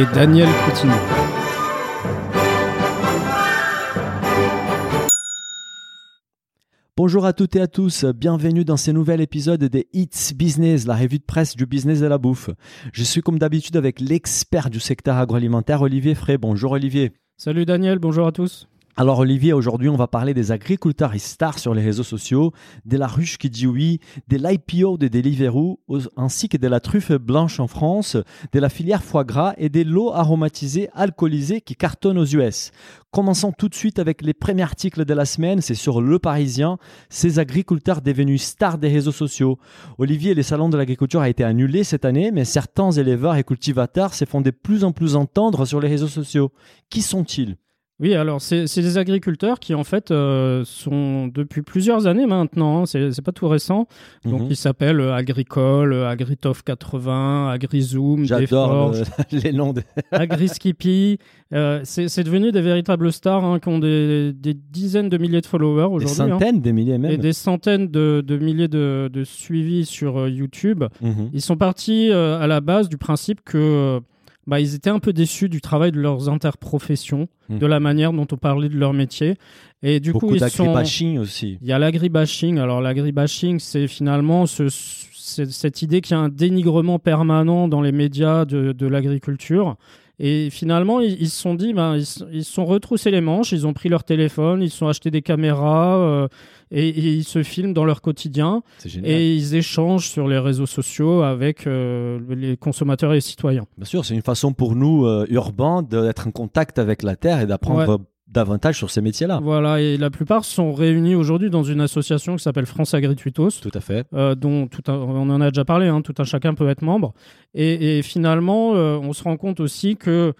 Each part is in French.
Et Daniel Coutinho. Bonjour à toutes et à tous, bienvenue dans ce nouvel épisode des It's Business, la revue de presse du business de la bouffe. Je suis comme d'habitude avec l'expert du secteur agroalimentaire, Olivier Frey. Bonjour Olivier. Salut Daniel, bonjour à tous. Alors Olivier, aujourd'hui on va parler des agriculteurs stars sur les réseaux sociaux, de la ruche qui dit oui, de l'IPO de Deliveroo, ainsi que de la truffe blanche en France, de la filière foie gras et des lots aromatisés alcoolisés qui cartonnent aux US. Commençons tout de suite avec les premiers articles de la semaine, c'est sur Le Parisien, ces agriculteurs devenus stars des réseaux sociaux. Olivier, le salon de l'agriculture a été annulé cette année, mais certains éleveurs et cultivateurs se font de plus en plus entendre sur les réseaux sociaux. Qui sont-ils? Oui, alors c'est des agriculteurs qui en fait euh, sont depuis plusieurs années maintenant, hein, c'est pas tout récent. Donc Mhm. ils s'appellent euh, Agricole, euh, Agritov 80, Agrizoom, J'adore le- les noms. De... Agriskippy. Euh, c'est devenu des véritables stars hein, qui ont des, des dizaines de milliers de followers Des aujourd'hui. hein. centaines, des milliers même. Et des centaines de, de milliers de, de suivis sur euh, YouTube. Mhm. Ils sont partis à la base du principe que bah, ils étaient un peu déçus du travail de leurs interprofessions, Mm. de la manière dont on parlait de leur métier. Et du Beaucoup coup, ils sont... aussi. Il y a l'agribashing. Alors l'agribashing, c'est finalement ce- cette idée qu'il y a un dénigrement permanent dans les médias de, de l'agriculture. Et finalement, ils se sont dit, ben, ils se sont retroussés les manches, ils ont pris leur téléphone, ils se sont achetés des caméras euh, et, et ils se filment dans leur quotidien C'est génial. et ils échangent sur les réseaux sociaux avec euh, les consommateurs et les citoyens. Bien sûr, c'est une façon pour nous, euh, urbains, d'être en contact avec la terre et d'apprendre davantage sur ces métiers-là. Voilà, et la plupart sont réunis aujourd'hui dans une association qui s'appelle France Agrituitos. Tout à fait. euh, dont tout un- on en a déjà parlé, hein, tout un chacun peut être membre. Et, et finalement, on se rend compte aussi que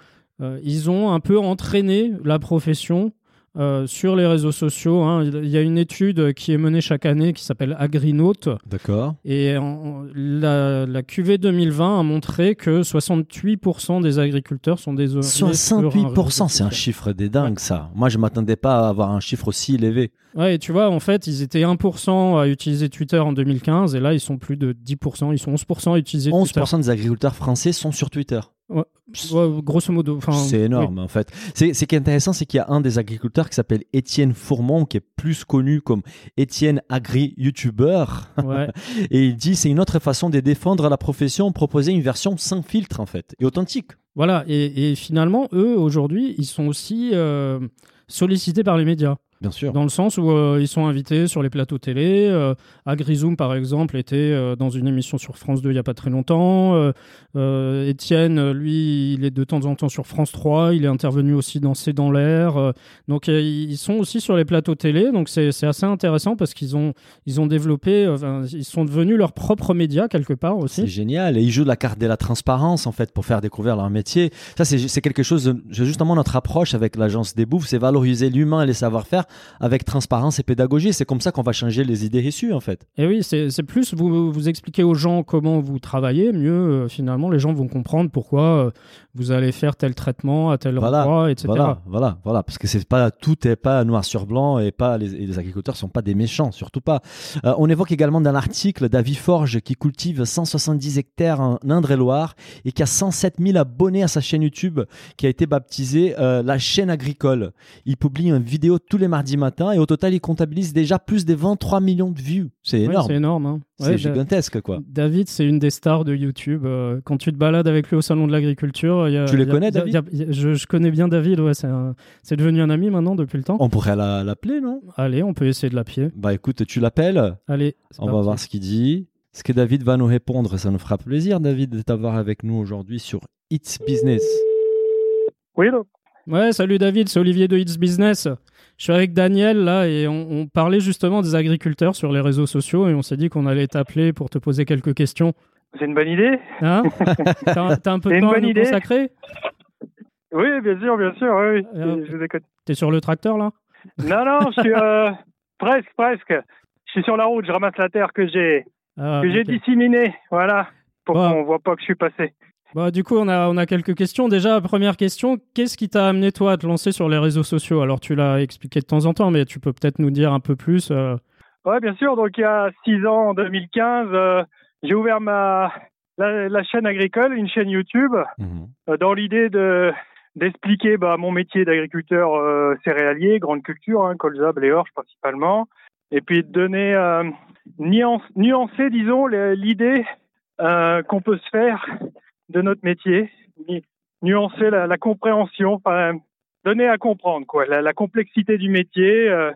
ils ont un peu entraîné la profession euh, sur les réseaux sociaux. hein. Il y a une étude qui est menée chaque année qui s'appelle Agrinote. D'accord. Et en- la, la QV 2020 a montré que 68% des agriculteurs sont des 68%, c'est un chiffre des dingues, ça. Moi, je m'attendais pas à avoir un chiffre aussi élevé. Ouais, et tu vois, en fait, ils étaient 1% à utiliser Twitter en 2015 et là, ils sont plus de 10%, ils sont 11% à utiliser Twitter. 11% des agriculteurs français sont sur Twitter. Ouais, grosso modo. C'est énorme, en fait. C'est, ce qui est intéressant, c'est qu'il y a un des agriculteurs qui s'appelle Étienne Fourmont, qui est plus connu comme Étienne Agri-YouTuber. oui. Ouais. Et il dit c'est une autre façon de défendre la profession, proposer une version sans filtre, en fait, et authentique. Voilà, et, et finalement, eux, aujourd'hui, ils sont aussi euh, sollicités par les médias. Bien sûr. Dans le sens où euh, ils sont invités sur les plateaux télé. Euh, Agrizoom, par exemple, était euh, dans une émission sur France 2 il n'y a pas très longtemps. Euh, Étienne, lui, il est de temps en temps sur France 3. Il est intervenu aussi dans C'est dans l'air. Donc, ils sont aussi sur les plateaux télé. Donc, c'est c'est assez intéressant parce qu'ils ont, ils ont développé, ils sont devenus leurs propres médias quelque part C'est aussi. génial. Et ils jouent la carte de la transparence, en fait, pour faire découvrir leur métier. Ça, c'est c'est quelque chose, de- c'est justement notre approche avec l'agence des bouffes, c'est valoriser l'humain et les savoir-faire avec transparence et pédagogie. C'est comme ça qu'on va changer les idées reçues, en fait. Et oui, c'est plus vous, vous expliquer aux gens comment vous travaillez, mieux euh, finalement les gens vont comprendre pourquoi euh, vous allez faire tel traitement à tel Voilà, endroit, etc. Voilà, voilà, voilà. Parce que c'est pas, tout est pas noir sur blanc et pas, les, et les agriculteurs sont pas des méchants, surtout pas. Euh, on évoque également dans l'article David Forge qui cultive 170 hectares en Indre-et-Loire et qui a 107 000 abonnés à sa chaîne YouTube qui a été baptisée la chaîne agricole. Il publie une vidéo tous les mardis matins et au total il comptabilise déjà plus de 23 millions de vues. C'est Ouais, énorme. c'est énorme. hein. c'est Ouais, Da- gigantesque quoi. David, c'est une des stars de YouTube. Euh, quand tu te balades avec lui au salon de l'agriculture, Tu les y a- connais, il y a- David il y a- il y a- je, je connais bien David. Ouais, c'est devenu un ami maintenant depuis le temps. On pourrait la- l'appeler, non? Allez, on peut essayer de l'appeler. Bah écoute, tu l'appelles Allez, On va parti. voir ce qu'il dit. Ce que David va nous répondre, ça nous fera plaisir, David, de t'avoir avec nous aujourd'hui sur It's Business. Oui, allô? Ouais, salut David, c'est Olivier de It's Business. Je suis avec Daniel là et on, on parlait justement des agriculteurs sur les réseaux sociaux et on s'est dit qu'on allait t'appeler pour te poser quelques questions. C'est une bonne idée Hein T'as t'as un peu C'est de une temps à bonne nous idée. consacrer? Oui, bien sûr, bien sûr, oui, oui. Euh, je vous écoute. T'es sur le tracteur là? Non, non, je suis euh, presque, presque. Je suis sur la route, je ramasse la terre que j'ai Ah, que j'ai ok. disséminée, voilà, pour Bon. qu'on voit pas que je suis passé. Bah, du coup, on a, on a quelques questions. Déjà, première question, qu'est-ce qui t'a amené toi à te lancer sur les réseaux sociaux? Alors, tu l'as expliqué de temps en temps, mais tu peux peut-être nous dire un peu plus. euh, Ouais, bien sûr. Donc il y a six ans, en 2015, euh, j'ai ouvert ma la, la chaîne agricole, une chaîne YouTube, Mhm. euh, dans l'idée de d'expliquer bah, mon métier d'agriculteur euh, céréalier, grande culture, hein, colza, blé orge principalement, et puis de donner euh, nuance, nuancer, disons, l'idée euh, qu'on peut se faire de notre métier, nu- nuancer la, la compréhension, enfin, donner à comprendre quoi, la, la complexité du métier. euh,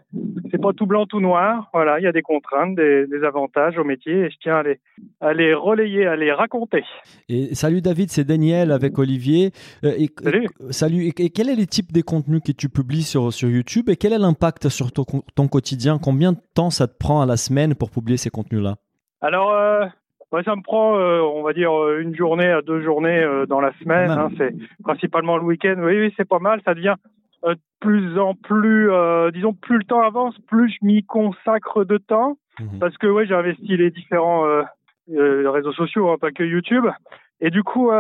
c'est pas tout blanc, tout noir. Voilà, il y a des contraintes, des, des avantages au métier, et je tiens à les, à les relayer, à les raconter. Et salut David, c'est Daniel avec Olivier. Euh, et- Salut. et- salut. Et, et quel est les types des contenus que tu publies sur, sur YouTube et quel est l'impact sur ton, ton quotidien? Combien de temps ça te prend à la semaine pour publier ces contenus-là? Alors, euh, ouais, ça me prend, euh, on va dire, euh, une journée à deux journées euh, dans la semaine. Hein, c'est principalement le week-end. Oui, oui, c'est pas mal. Ça devient euh, de plus en plus, disons, plus le temps avance, plus je m'y consacre de temps. Mhm. Parce que, ouais, j'ai investi les différents réseaux sociaux, hein, pas que YouTube. Et du coup,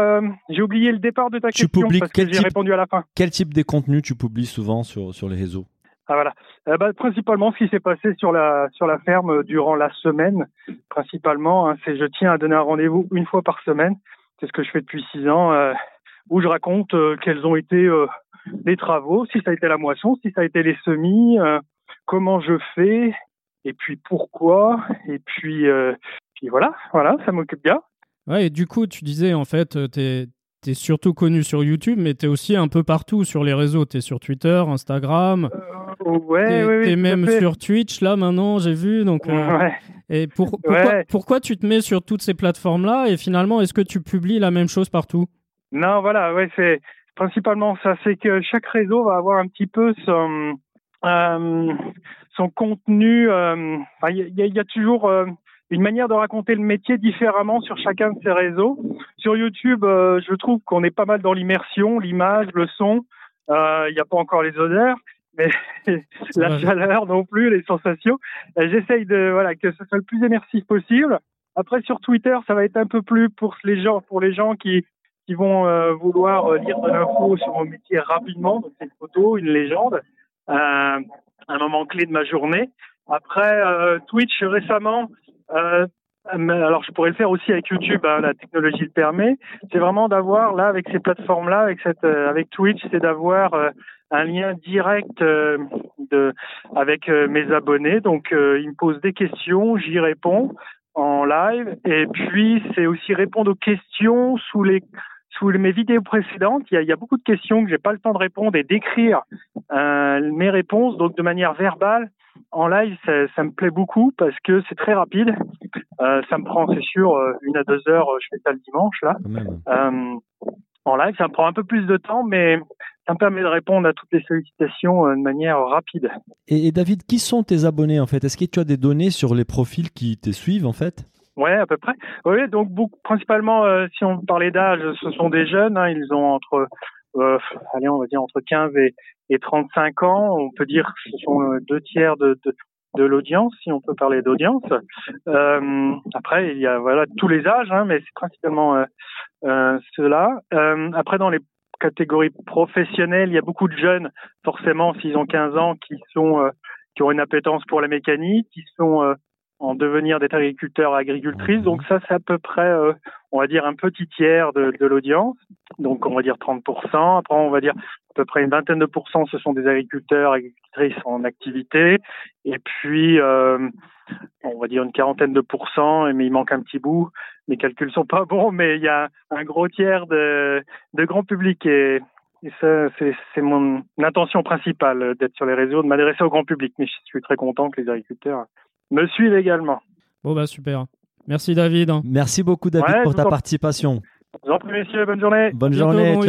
j'ai oublié le départ de ta Tu question parce quel que j'ai type- répondu à la fin. Quel type de contenus tu publies souvent sur, sur les réseaux? Ah voilà. Euh, bah, principalement, ce qui s'est passé sur la sur la ferme euh, durant la semaine, principalement, hein, c'est je tiens à donner un rendez-vous une fois par semaine. C'est ce que je fais depuis six ans, euh, où je raconte euh, quels ont été les travaux, si ça a été la moisson, si ça a été les semis, comment je fais, et puis pourquoi, et puis puis voilà, voilà, ça m'occupe bien. Ouais, et du coup, tu disais, en fait, t'es es surtout connu sur YouTube, mais t'es aussi un peu partout sur les réseaux. T'es sur Twitter, Instagram, ouais, à même sur Twitch, là, maintenant, j'ai vu. Donc, euh, et pour, pourquoi, tu te mets sur toutes ces plateformes-là? Et finalement, est-ce que tu publies la même chose partout? Non, voilà, ouais, c'est principalement ça. C'est que chaque réseau va avoir un petit peu son euh, son contenu. euh, Il y, a- il y a toujours une manière de raconter le métier différemment sur chacun de ces réseaux. Sur YouTube, euh, je trouve qu'on est pas mal dans l'immersion, l'image, le son. Euh, Il n'y a pas encore les odeurs, mais la vrai. chaleur non plus, les sensations. Euh, J'essaye de voilà que ce soit le plus immersif possible. Après sur Twitter, ça va être un peu plus pour les gens, pour les gens qui qui vont euh, vouloir euh, lire de l'info sur mon métier rapidement. Donc c'est une photo, une légende, euh, un moment clé de ma journée. Après euh, Twitch récemment, euh, alors je pourrais le faire aussi avec YouTube, hein, la technologie le permet. C'est vraiment d'avoir là avec ces plateformes-là, avec cette, euh, avec Twitch, c'est d'avoir euh, un lien direct euh, de avec euh, mes abonnés. Donc euh, ils me posent des questions, j'y réponds en live. Et puis c'est aussi répondre aux questions sous les sous mes vidéos précédentes. Il y a, il y a beaucoup de questions que j'ai pas le temps de répondre et d'écrire euh, mes réponses. Donc de manière verbale en live, ça, ça me plaît beaucoup parce que c'est très rapide. Euh, ça me prend, c'est sûr, euh, une à deux heures. Je fais ça le dimanche là. Euh, en live, ça me prend un peu plus de temps, mais ça me permet de répondre à toutes les sollicitations euh, de manière rapide. et, et David, qui sont tes abonnés en fait? Est-ce que tu as des données sur les profils qui te suivent en fait? Ouais, à peu près. Oui, donc beaucoup, principalement, euh, si on parlait d'âge, ce sont des jeunes. hein, ils ont entre, euh, allez, on va dire entre 15 et, et 35 ans. On peut dire que ce sont euh, deux tiers de, de, de l'audience, si on peut parler d'audience. Euh, après, il y a voilà tous les âges, hein, mais c'est principalement euh, euh, ceux-là. Euh, après, dans les catégories professionnelles, il y a beaucoup de jeunes, forcément, s'ils ont 15 ans, qui sont euh, qui ont une appétence pour la mécanique, qui sont en devenir d'être agriculteurs, agricultrices. Donc ça, c'est à peu près, on va dire, un petit tiers de, l'audience. Donc on va dire 30%. Après, on va dire à peu près une vingtaine de pourcents, ce sont des agriculteurs, agricultrices en activité. Et puis, euh, on va dire une quarantaine de pourcents, mais il manque un petit bout. Les calculs sont pas bons, mais il y a un gros tiers de, grand public et ça, c'est mon intention principale d'être sur les réseaux, de m'adresser au grand public. Mais je suis très content que les agriculteurs me suivent également. Bon, bah super. Merci David. Merci beaucoup David Ouais, pour ta en- participation. Je vous en prie, messieurs, bonne journée. Bonne Bientôt, journée, bon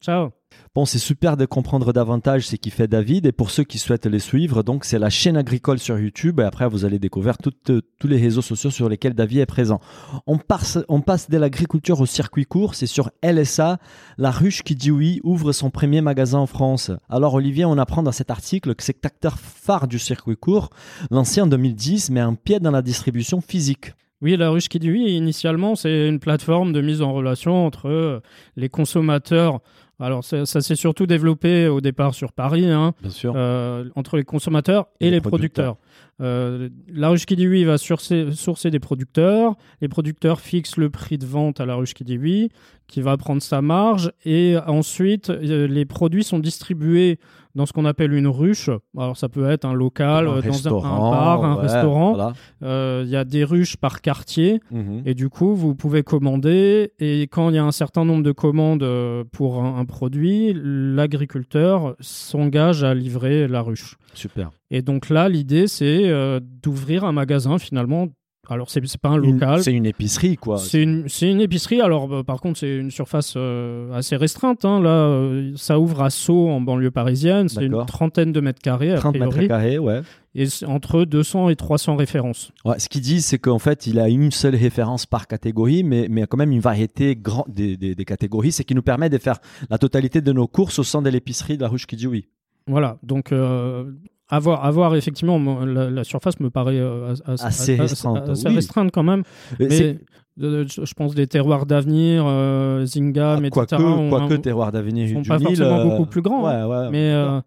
ciao. Bon, c'est super de comprendre davantage ce qui fait David. Et pour ceux qui souhaitent les suivre, donc c'est la chaîne agricole sur YouTube. Et après, vous allez découvrir toutes- euh, tous les réseaux sociaux sur lesquels David est présent. On passe, on passe de l'agriculture au circuit court. C'est sur LSA. La ruche qui dit oui ouvre son premier magasin en France. Alors, Olivier, on apprend dans cet article que cet acteur phare du circuit court, lancé en 2010, met un pied dans la distribution physique. Oui, la ruche qui dit oui, initialement, c'est une plateforme de mise en relation entre euh, les consommateurs. Alors, ça, ça s'est surtout développé au départ sur Paris, hein, Bien sûr. euh, entre les consommateurs et, Et les producteurs. Euh, la ruche qui dit oui va sourcer, sourcer des producteurs. Les producteurs fixent le prix de vente à la ruche qui dit oui, qui va prendre sa marge. Et ensuite, euh, les produits sont distribués dans ce qu'on appelle une ruche. Alors, ça peut être un local, euh, dans un, un bar, un ouais, restaurant. voilà. Euh, Il y a des ruches par quartier. Mhm. Et du coup, vous pouvez commander. Et quand il y a un certain nombre de commandes euh, pour un, un produit, l'agriculteur s'engage à livrer la ruche. Super. Et donc là, l'idée, c'est euh, d'ouvrir un magasin finalement. Alors, c'est pas un local. C'est une épicerie, quoi. C'est une, une épicerie. Alors, bah, par contre, c'est une surface euh, assez restreinte. hein. Là, euh, ça ouvre à Sceaux, en banlieue parisienne. C'est une trentaine de mètres carrés, a 30 mètres carrés, ouais. Et entre 200 et 300 références. Ouais, ce qu'il dit, c'est qu'en fait, il a une seule référence par catégorie, mais, mais quand même une variété grande des, des- des catégories, c'est qui nous permet de faire la totalité de nos courses au sein de l'épicerie de la ruche qui dit oui. Voilà, donc euh, avoir, avoir effectivement la, la surface me paraît euh, as- as- Assez as- restreinte, assez oui. restreinte quand même. Mais euh, je pense des terroirs d'avenir, euh, Zingam, etc. Quoique, ont- quoique ont- terroir d'avenir sont du pas Nil, forcément euh, beaucoup plus grands, Ouais, ouais, mais euh,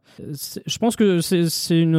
je pense que c'est c'est une,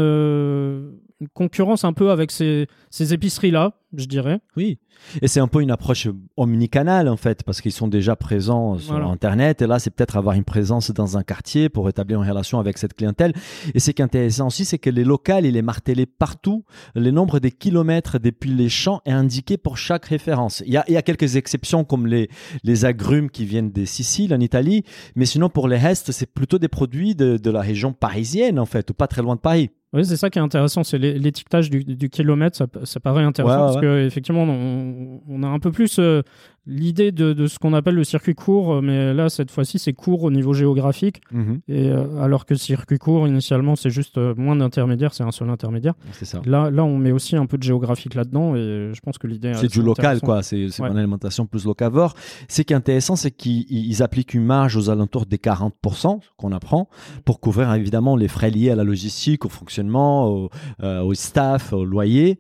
une concurrence un peu avec ces, ces épiceries-là, je dirais. Oui. Et c'est un peu une approche omnicanale en fait, parce qu'ils sont déjà présents sur Voilà. Internet. Et là, c'est peut-être avoir une présence dans un quartier pour établir une relation avec cette clientèle. Et ce qui est intéressant aussi, c'est que les locales, il est martelé partout. Le nombre des kilomètres depuis les champs est indiqué pour chaque référence. Il y a, il y a quelques exceptions comme les, les agrumes qui viennent des Siciles en Italie. Mais sinon, pour les restes, c'est plutôt des produits de, de la région parisienne en fait, ou pas très loin de Paris. Oui, c'est ça qui est intéressant, c'est l'é- l'étiquetage du, du kilomètre, ça, ça paraît intéressant Ouais, ouais, parce que effectivement, on, on a un peu plus euh, l'idée de, de ce qu'on appelle le circuit court, euh, mais là, cette fois-ci, c'est court au niveau géographique, et euh, alors que circuit court, initialement, c'est juste euh, moins d'intermédiaires, c'est un seul intermédiaire. Ça. Là, là, on met aussi un peu de géographique là-dedans, et je pense que l'idée. C'est du local, quoi. C'est Ouais. une alimentation plus locavore. Ce qui est intéressant, c'est qu'ils ils appliquent une marge aux alentours des 40% qu'on apprend pour couvrir évidemment les frais liés à la logistique, au fonctionnement, au, euh, au staff, au loyer.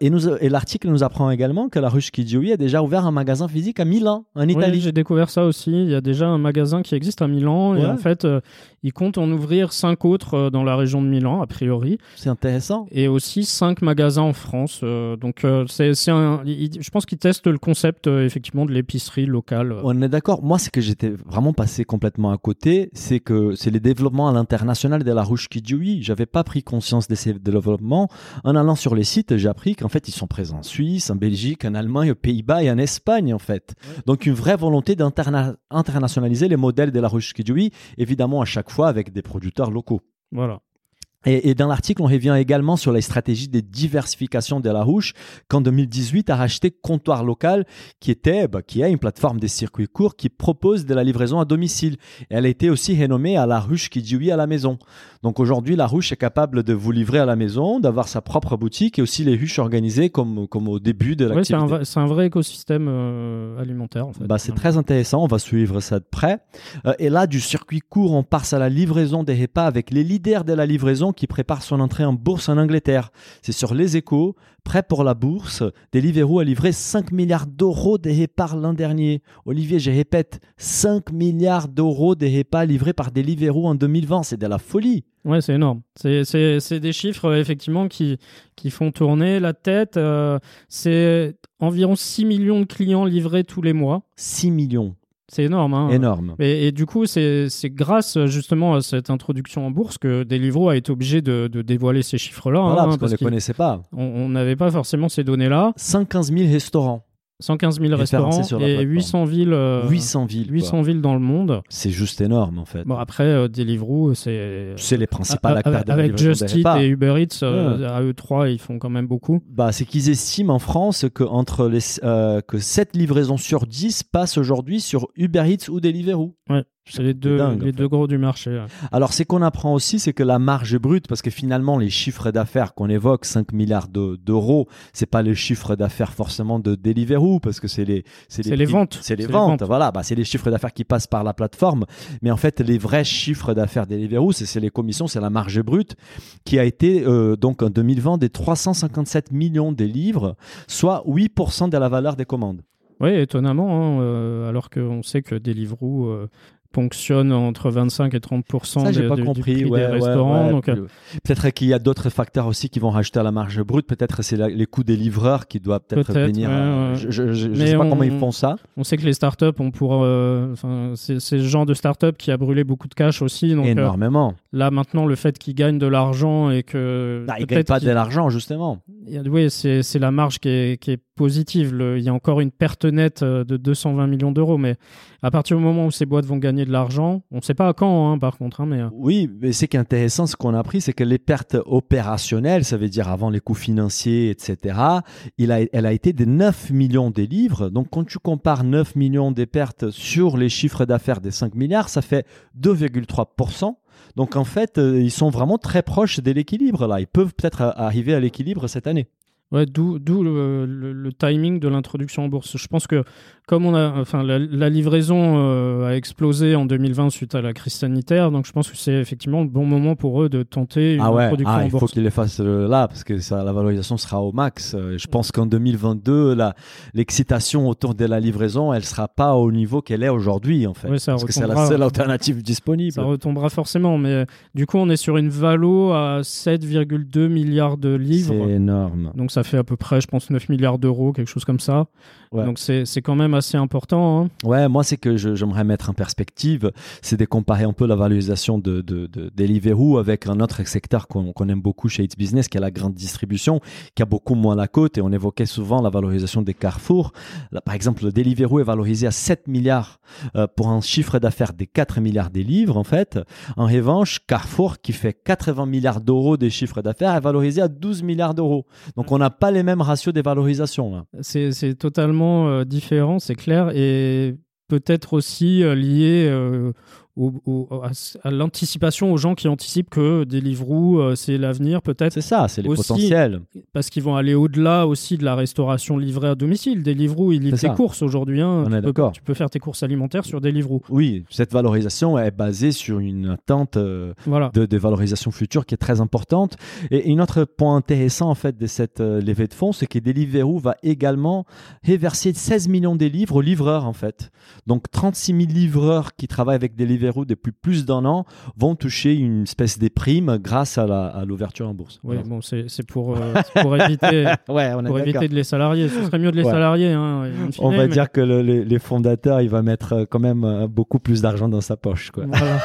Et et l'article nous apprend également que la ruche Kidjoui a déjà ouvert un magasin physique à Milan, en Oui, Italie. j'ai découvert ça aussi. Il y a déjà un magasin qui existe à Milan, et en fait, euh, ils comptent en ouvrir cinq autres euh, dans la région de Milan, a priori. c'est intéressant. et aussi cinq magasins en France. euh, donc, c'est, c'est je pense qu'ils testent le concept effectivement de l'épicerie locale. On est d'accord. Moi, ce que j'étais vraiment passé complètement à côté, c'est que c'est les développements à l'international de la Rouge Kidjoui. J'avais pas pris conscience de ces développements. En allant sur les sites, j'ai appris qu'en fait, ils sont présents en Suisse, en Belgique, en Allemagne, aux Pays-Bas et en Espagne, en fait. Donc, une vraie volonté d'internationaliser les modèles de la Rouge Kidjoui, évidemment, à chaque fois avec des producteurs locaux. Et, et dans l'article, on revient également sur la stratégie de diversification de la Rouge, qu'en 2018 a racheté Comptoir Local, qui était, bah, qui est une plateforme des circuits courts qui propose de la livraison à domicile. Et elle a été aussi renommée à la Ruche qui dit oui à la maison. Donc aujourd'hui, la Ruche est capable de vous livrer à la maison, d'avoir sa propre boutique et aussi les ruches organisées comme, comme au début de l'activité. vrai- c'est un vrai écosystème euh, alimentaire. En fait. Bah, c'est très intéressant, on va suivre ça de près. Euh, et là, du circuit court, on passe à la livraison des repas avec les leaders de la livraison qui préparent son entrée en bourse en Angleterre. C'est sur Les Échos, prêt pour la bourse. Deliveroo a livré 5 milliards d'euros de repas l'an dernier. Olivier, je répète, 5 milliards d'euros de repas livrés par Deliveroo en 2020. C'est de la folie. Ouais, c'est énorme. C'est, des chiffres effectivement qui, qui font tourner la tête. euh, c'est environ 6 millions de clients livrés tous les mois. 6 millions. C'est énorme. Hein. Énorme. Et, et du coup, c'est grâce justement à cette introduction en bourse que Deliveroo a été obligé de, de dévoiler ces chiffres-là. Voilà, hein, parce qu'on ne les connaissait pas. on on n'avait pas forcément ces données-là. 115 000 restaurants. 115 000 Référencés restaurants et plateforme. 800 villes, euh, 800 villes. quoi. 800 villes dans le monde. C'est juste énorme, en fait. Bon, après, euh, Deliveroo, c'est. C'est les principaux A- acteurs de la avec Just Eat et Uber Eats, euh, à eux trois, ils font quand même beaucoup. Bah, c'est qu'ils estiment en France que, entre les, euh, que 7 livraisons sur 10 passent aujourd'hui sur Uber Eats ou Deliveroo. Ouais. C'est les deux, dingue, les fait. gros du marché. ouais. Alors, ce qu'on apprend aussi, c'est que la marge brute, parce que finalement, les chiffres d'affaires qu'on évoque, 5 milliards de- d'euros, c'est pas les chiffres d'affaires forcément de Deliveroo, parce que c'est les, C'est les prix- ventes. C'est les les ventes, voilà. Bah, c'est les chiffres d'affaires qui passent par la plateforme. Mais en fait, les vrais chiffres d'affaires Deliveroo, c'est c'est les commissions, c'est la marge brute, qui a été, euh, donc, en 2020, des 357 millions de livres, soit 8% de la valeur des commandes. Oui, étonnamment, hein, euh, alors qu'on sait que Deliveroo euh, ponctionne entre 25 et 30 Ça, j'ai pas du- du compris. prix ouais, des ouais, restaurants. ouais. donc, euh, Peut-être qu'il y a d'autres facteurs aussi qui vont rajouter à la marge brute. Peut-être c'est les coûts des livreurs qui doivent peut-être Peut-être, venir. euh. Je, Mais sais pas on- comment ils font ça. on sait que les startups, on pourra, euh, c'est le genre de startup qui a brûlé beaucoup de cash aussi. Donc euh, Énormément. là, maintenant, le fait qu'ils gagnent de l'argent et que Bah, ils gagnent pas de l'argent, justement. Oui, c'est la marge qui est, qui est positive. Le- il y a encore une perte nette de 220 millions d'euros, mais à partir du moment où ces boîtes vont gagner de l'argent, on ne sait pas à quand, hein, par contre. hein, mais euh, Oui, mais ce qui est intéressant, ce qu'on a appris, c'est que les pertes opérationnelles, ça veut dire avant les coûts financiers, etc., il a, elle a été de 9 millions des livres. Donc, quand tu compares 9 millions des pertes sur les chiffres d'affaires des 5 milliards, ça fait 2,3%. Donc, en fait, euh, ils sont vraiment très proches de l'équilibre, là. Ils peuvent peut-être euh, arriver à l'équilibre cette année. Ouais, d'où d'où le, le- le timing de l'introduction en bourse. Je pense que comme on a, enfin, la, la livraison euh, a explosé en 2020 suite à la crise sanitaire, donc je pense que c'est effectivement le bon moment pour eux de tenter une Ah ouais, introduction ah, en il faut bourse. qu'ils les fassent euh, là parce que ça, la valorisation sera au max. Euh, Je pense qu'en 2022, la- l'excitation autour de la livraison, elle sera pas au niveau qu'elle est aujourd'hui en fait, Ouais, parce que c'est la seule alternative disponible. Ça retombera forcément, mais du coup, on est sur une valo à 7,2 milliards de C'est livres. énorme. Donc ça fait à peu près, je pense, 9 milliards d'euros, quelque chose comme ça. Ouais. Donc c'est quand même assez important. hein. Ouais, moi, c'est que j'aimerais mettre en perspective, c'est de comparer un peu la valorisation de, de, de Deliveroo avec un autre secteur qu'on qu'on aime beaucoup chez It's Business, qui est la grande distribution, qui a beaucoup moins la cote. Et on évoquait souvent la valorisation des Carrefour. Là, par exemple, le Deliveroo est valorisé à 7 milliards euh, pour un chiffre d'affaires des 4 milliards des livres, en fait. En revanche, Carrefour, qui fait 80 milliards d'euros des chiffres d'affaires, est valorisé à 12 milliards d'euros. Donc, on n'a pas les mêmes ratios des valorisations. C'est c'est totalement euh, différent, c'est clair, et peut-être aussi euh, lié au- à, à l'anticipation, aux gens qui anticipent que Deliveroo, euh, c'est l'avenir, peut-être. C'est ça, c'est les Aussi, potentiels. Parce qu'ils vont aller au-delà aussi de la restauration livrée à domicile. Deliveroo, il livre tes ça. courses aujourd'hui. hein. On est Tu peux- d'accord. Tu peux faire tes courses alimentaires sur Deliveroo. Oui, cette valorisation est basée sur une attente euh, Voilà. de, de valorisation future qui est très importante. Et un autre point intéressant en fait de cette euh, levée de fonds, c'est que Deliveroo va également reverser 16 millions de livres aux livreurs en fait. Donc 36 000 livreurs qui travaillent avec Deliveroo depuis plus d'un an vont toucher une espèce de prime grâce à l'ouverture en bourse. Oui, Voilà. bon, c'est c'est pour, euh, pour éviter, Ouais, on pour éviter de les salarier. Ce serait mieux de les Ouais. salarier. hein, fine, On va mais- dire que le- les, les fondateurs, il va mettre euh, quand même euh, beaucoup plus d'argent dans sa poche. Quoi. Voilà.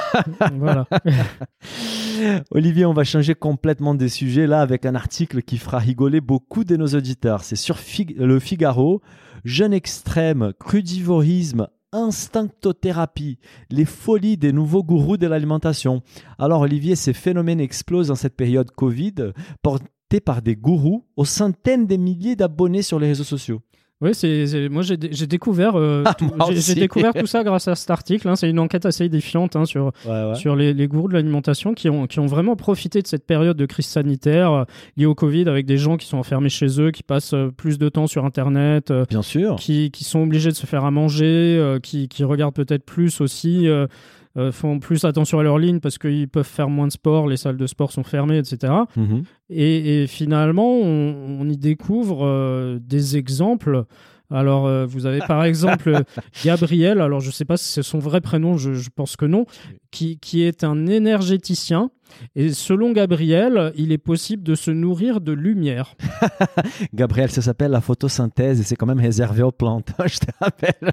voilà. Olivier, on va changer complètement des sujets là avec un article qui fera rigoler beaucoup de nos auditeurs. C'est sur Fig- le Figaro. Jeune extrême, crudivorisme, instinctothérapie, les folies des nouveaux gourous de l'alimentation. Alors Olivier, ces phénomènes explosent dans cette période Covid, portés par des gourous aux centaines de milliers d'abonnés sur les réseaux sociaux. Oui, c'est, moi j'ai, dé- j'ai découvert, euh, Ah, j'ai, découvert tout ça grâce à cet article. hein. C'est une enquête assez édifiante hein, sur, sur les, les gourous de l'alimentation qui ont, qui ont vraiment profité de cette période de crise sanitaire euh, liée au Covid avec des gens qui sont enfermés chez eux, qui passent euh, plus de temps sur Internet, Bien sûr. qui, qui sont obligés de se faire à manger, qui, qui regardent peut-être plus aussi, euh, font plus attention à leur ligne parce qu'ils peuvent faire moins de sport, les salles de sport sont fermées, etc. Mhm. Et, et finalement, on, on y découvre euh, des exemples. Alors, euh, vous avez par exemple Gabriel, alors je ne sais pas si c'est son vrai prénom, je, je pense que non, qui, qui est un énergéticien. Et selon Gabriel, il est possible de se nourrir de lumière. Gabriel, ça s'appelle la photosynthèse et c'est quand même réservé aux plantes, je te rappelle.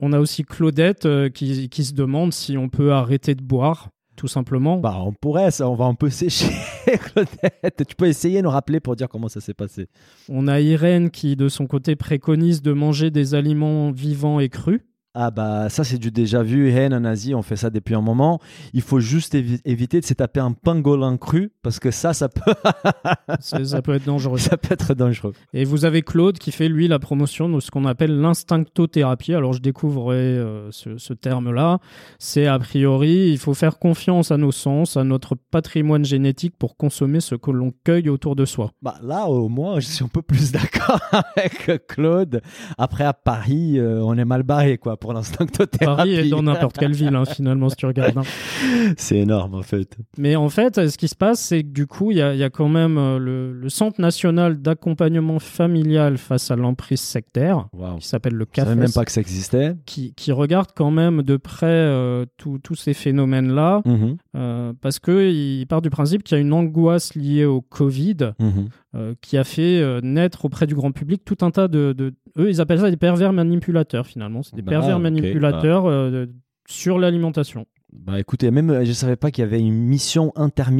On- a aussi Claudette euh, qui, qui se demande si on peut arrêter de boire, tout simplement. Bah, on pourrait, ça, on va un peu sécher, Claudette. Tu peux essayer de nous rappeler pour dire comment ça s'est passé. On a Irène qui, de son côté, préconise de manger des aliments vivants et crus. Ah bah ça c'est du déjà vu. Hen en Asie, on fait ça depuis un moment. Il faut juste évi- éviter de se taper un pangolin cru parce que ça, ça peut, ça peut être dangereux. ça peut être dangereux. Et vous avez Claude qui fait, lui, la promotion de ce qu'on appelle l'instinctothérapie. Alors, je découvrais euh, ce, ce terme-là. C'est a priori, il faut faire confiance à nos sens, à notre patrimoine génétique pour consommer ce que l'on cueille autour de soi. Bah là au moins je suis un peu plus d'accord avec Claude. Après à Paris, euh, on est mal barré quoi pour l'instinctothérapie. Paris est dans n'importe quelle ville, hein, finalement, si tu regardes. hein. C'est énorme en fait. Mais en fait, ce qui se passe, c'est que du coup, il y, a- il y a quand même euh, le, le Centre national d'accompagnement familial face à l'emprise sectaire, qui s'appelle le Je savais CAFES, même pas que ça existait. qui, qui regarde quand même de près euh, tous ces phénomènes-là, Mhm, euh, parce qu'il part du principe qu'il y a une angoisse liée au Covid mhm. Euh, qui a fait euh, naître auprès du grand public tout un tas de, de- Eux, ils appellent ça des pervers manipulateurs, finalement. C'est des Bah, pervers manipulateurs euh, de- sur l'alimentation. Bah écoutez, même euh, je savais pas qu'il y avait une mission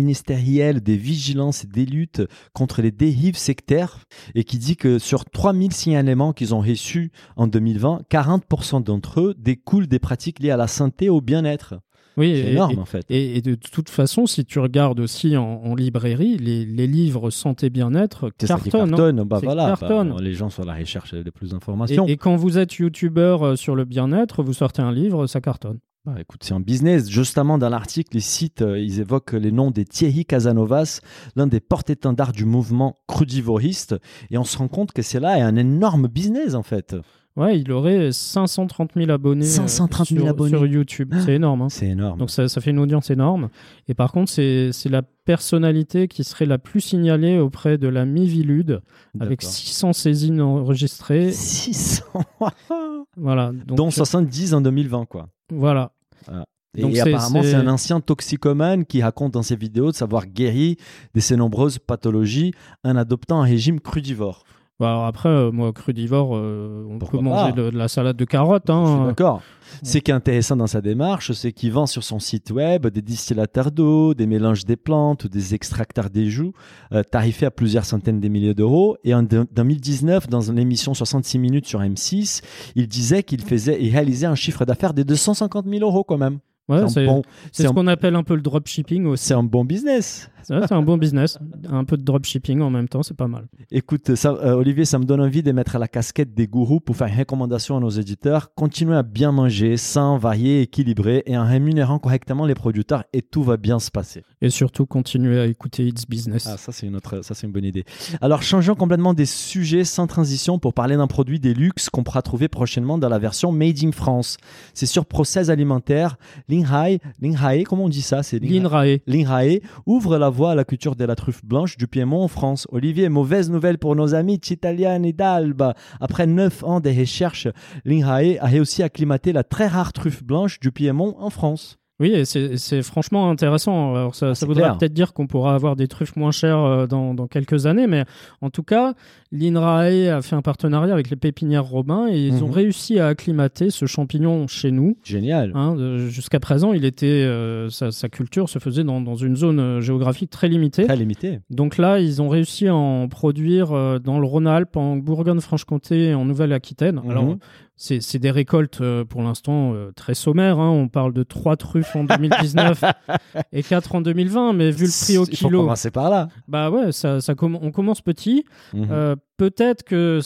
interministérielle des vigilances et des luttes contre les dérives sectaires et qui dit que sur 3000 signalements qu'ils ont reçus en 2020, 40% d'entre eux découlent des pratiques liées à la santé et au bien-être. Oui, C'est énorme et- en fait. Et, et de toute façon, si tu regardes aussi en, en librairie, les, les livres santé bien-être cartonnent. hein. cartonne. Bah voilà, cartonne. bah, les gens sont à la recherche de plus d'informations. et quand vous êtes youtubeur euh, sur le bien-être, vous sortez un livre, ça cartonne. Bah, écoute, c'est un business. Justement, dans l'article, ils citent, euh, ils évoquent les noms des Thierry Casanovas, l'un des porte-étendards du mouvement crudivoriste. Et on se rend compte que c'est là un énorme business, en fait. Ouais, il aurait 530 000 abonnés, euh, 530 000 sur, abonnés. sur YouTube. C'est énorme. hein. C'est énorme. Donc ça, ça fait une audience énorme. Et par contre, c'est c'est la personnalité qui serait la plus signalée auprès de la Mivilude, avec D'accord. 600 saisines enregistrées. 600 Voilà. Donc, Dont 70 en 2020, quoi. Voilà. Et, Donc et c'est- apparemment, c'est- c'est un ancien toxicomane qui raconte dans ses vidéos de savoir guéri de ses nombreuses pathologies en adoptant un régime crudivore. Bah, alors après, euh, moi, crudivore, euh, on Pourquoi peut manger de, de la salade de carottes. Hein. d'accord. Ce qui est intéressant dans sa démarche, c'est qu'il vend sur son site web des distillateurs d'eau, des mélanges des plantes, ou des extracteurs des joues, euh, tarifés à plusieurs centaines de milliers d'euros. Et en de- 2019, dans une émission 66 minutes sur M6, il disait qu'il faisait, il réalisait un chiffre d'affaires de 250 000 euros quand même. Ouais, c'est bon, ce un- qu'on appelle un peu le dropshipping aussi. c'est un bon business. Ouais, C'est un bon business. Un peu de dropshipping en même temps, c'est pas mal. Écoute, ça, euh, Olivier, ça me donne envie de mettre la casquette des gourous pour faire une recommandation à nos éditeurs. Continuez à bien manger, sain, varié, équilibré et en rémunérant correctement les producteurs et tout va bien se passer. Et surtout, continuer à écouter It's Business. Ah, ça c'est une autre, ça c'est une bonne idée. Alors changeons complètement des sujets sans transition pour parler d'un produit des luxe qu'on pourra trouver prochainement dans la version Made in France. C'est sur Process Alimentaire. Linhai, Linhai, comment on dit ça? C'est. Linhai ouvre la voie à la culture de la truffe blanche du Piémont en France. Olivier, mauvaise nouvelle pour nos amis italiens d'Alba. Après neuf ans de recherches, Linhai a réussi à acclimater la très rare truffe blanche du Piémont en France. Oui, c'est franchement intéressant. Alors ça, Ah, ça clair. peut-être dire qu'on pourra avoir des truffes moins chères euh, dans, dans quelques années, mais en tout cas, l'INRAE a fait un partenariat avec les pépinières Robin et ils ont Mhm. réussi à acclimater ce champignon chez nous. Génial. Hein, euh, Jusqu'à présent, il était, euh, sa, sa culture se faisait dans, dans une zone géographique très limitée. Très limité. Donc là, ils ont réussi à en produire euh, dans le Rhône-Alpes, en Bourgogne-Franche-Comté et en Nouvelle-Aquitaine. Mhm. Alors, c'est des récoltes euh, pour l'instant euh, très sommaires. hein. On parle de 3 truffes en 2019 et 4 en 2020, mais vu le prix au Il faut kilo, commencer par là. bah ouais, ça, ça comm- on commence petit. Mhm. Euh, Peut-être que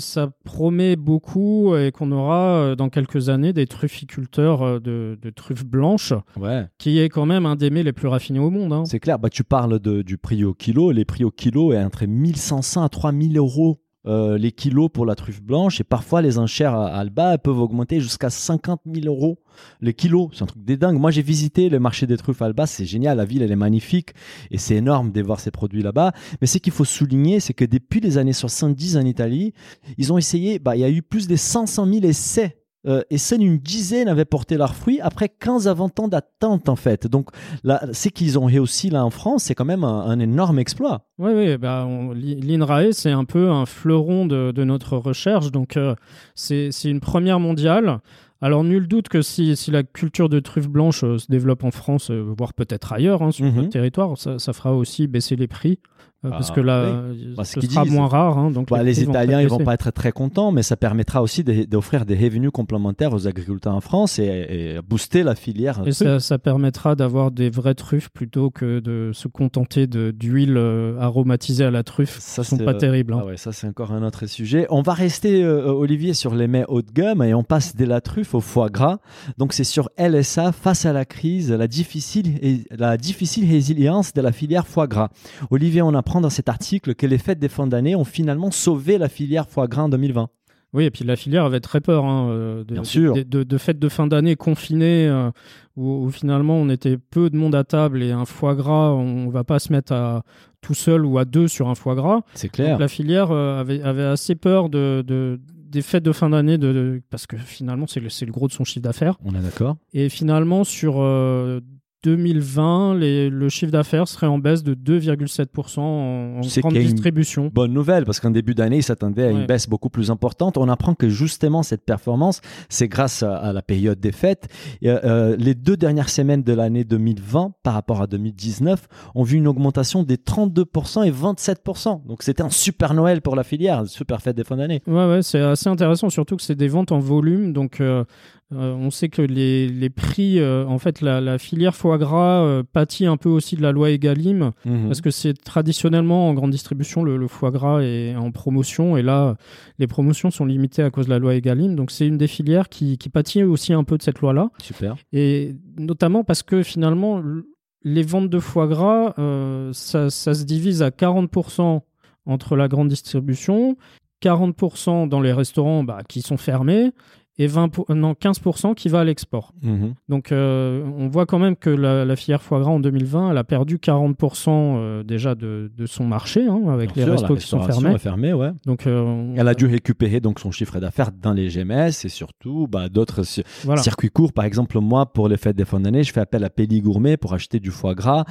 ça promet beaucoup et qu'on aura dans quelques années des trufficulteurs de, de truffes blanches, Ouais. qui est quand même un des mets les plus raffinés au monde. hein. C'est clair, bah, tu parles de, du prix au kilo. Les prix au kilo est entre 1500 à 3000 euros euh, les kilos pour la truffe blanche. Et parfois, les enchères à Alba peuvent augmenter jusqu'à 50 000 euros les kilos. C'est un truc des dingues. Moi, j'ai visité le marché des truffes à Alba. C'est génial. La ville, elle est magnifique. Et c'est énorme de voir ces produits là-bas. Mais ce qu'il faut souligner, c'est que depuis les années 70 en Italie, ils ont essayé, bah, il y a eu plus de 500 000 essais euh, et seule une dizaine avaient porté leurs fruits après 15 à 20 ans d'attente en fait. Donc là, c'est qu'ils ont réussi là en France, c'est quand même un, un énorme exploit. Oui, oui, bah, l'INRAE, c'est un peu un fleuron de, de notre recherche, donc euh, c'est une première mondiale. Alors, nul doute que si, si la culture de truffes blanches euh, se développe en France, euh, voire peut-être ailleurs, hein, sur Mhm. notre territoire, ça, ça fera aussi baisser les prix. Euh, parce Ah, que là, oui. Bah, ce ce sera disent. moins rare. hein, donc Bah, les Italiens, ils vont pas être très contents, mais ça permettra aussi d'offrir des revenus complémentaires aux agriculteurs en France et, et booster la filière. Et ça, ça permettra d'avoir des vraies truffes plutôt que de se contenter d'huile euh, aromatisée à la truffe. Ça, Ça, sont pas euh, terribles. hein. Ah ouais, ça c'est encore un autre sujet. On va rester, euh, Olivier, sur les mets haut de gamme et on passe de la truffe au foie gras. Donc c'est sur LSA, face à la crise, la difficile, la difficile résilience de la filière foie gras. Olivier, on apprend dans cet article que les fêtes des fins d'année ont finalement sauvé la filière foie gras en 2020. Oui, et puis la filière avait très peur hein, euh, de, Bien sûr. de, de- de fêtes de fin d'année confinées euh, où, où finalement on était peu de monde à table et un foie gras, on va pas se mettre à tout seul ou à deux sur un foie gras. C'est Donc, clair. la filière euh, avait, avait assez peur de, de- des fêtes de fin d'année de, de- parce que finalement c'est le, gros de son chiffre d'affaires. On est d'accord. Et finalement sur euh, 2020, les- le chiffre d'affaires serait en baisse de 2,7% en, en grande une distribution. Bonne nouvelle, parce qu'en début d'année, ils s'attendaient à une baisse beaucoup plus importante. On apprend que justement, cette performance, c'est grâce à, à la période des fêtes. Et, euh, les deux dernières semaines de l'année 2020 par rapport à 2019 ont vu une augmentation des 32% et 27%. Donc c'était un super Noël pour la filière, super fête des fins d'année. Ouais, ouais, c'est assez intéressant, surtout que c'est des ventes en volume. Donc, euh, euh, on sait que les, les prix, euh, en fait, la, la filière foie gras euh, pâtit un peu aussi de la loi Egalim, Mhm. parce que c'est traditionnellement en grande distribution, le, le foie gras est en promotion, et là, les promotions sont limitées à cause de la loi Egalim. Donc, c'est une des filières qui, qui pâtit aussi un peu de cette loi-là, Super. et notamment parce que finalement, les ventes de foie gras, ça, ça se divise à 40% entre la grande distribution, 40% dans les restaurants bah, qui sont fermés et 20 pour- non, 15% qui va à l'export. Mhm. Donc euh, on voit quand même que la, la filière foie gras en 2020, elle a perdu 40% euh, déjà de, de son marché hein, avec Bien les sûr, restos qui sont fermés. est fermée, ouais. Donc euh, on- Elle a dû récupérer donc son chiffre d'affaires dans les GMS et surtout bah, d'autres voilà. circuits courts. Par exemple, moi, pour les fêtes des fins d'année, je fais appel à Pelli Gourmet pour acheter du foie gras.